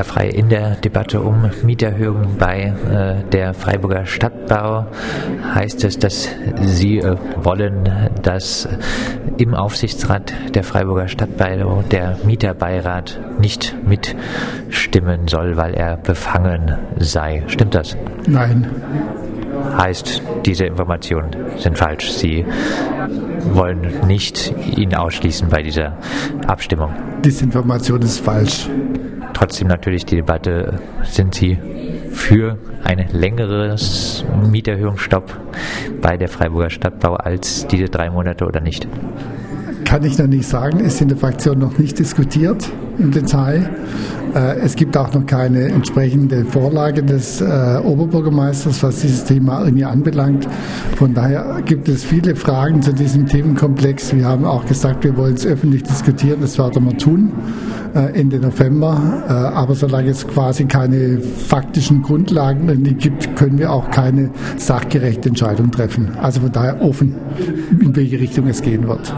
Herr Frei, in der Debatte um Mieterhöhungen bei äh, der Freiburger Stadtbau heißt es, dass Sie äh, wollen, dass im Aufsichtsrat der Freiburger Stadtbau der Mieterbeirat nicht mitstimmen soll, weil er befangen sei. Stimmt das? Nein. Heißt, diese Informationen sind falsch. Sie wollen nicht ihn ausschließen bei dieser Abstimmung. Diese Information ist falsch. Trotzdem natürlich die Debatte, sind Sie für ein längeres Mieterhöhungsstopp bei der Freiburger Stadtbau als diese drei Monate oder nicht? Kann ich noch nicht sagen, ist in der Fraktion noch nicht diskutiert im Detail. Äh, es gibt auch noch keine entsprechende Vorlage des äh, Oberbürgermeisters, was dieses Thema irgendwie anbelangt. Von daher gibt es viele Fragen zu diesem Themenkomplex. Wir haben auch gesagt, wir wollen es öffentlich diskutieren. Das werden wir tun äh, Ende November. Aber solange es quasi keine faktischen Grundlagen gibt, können wir auch keine sachgerechte Entscheidung treffen. Also von daher offen, in welche Richtung es gehen wird.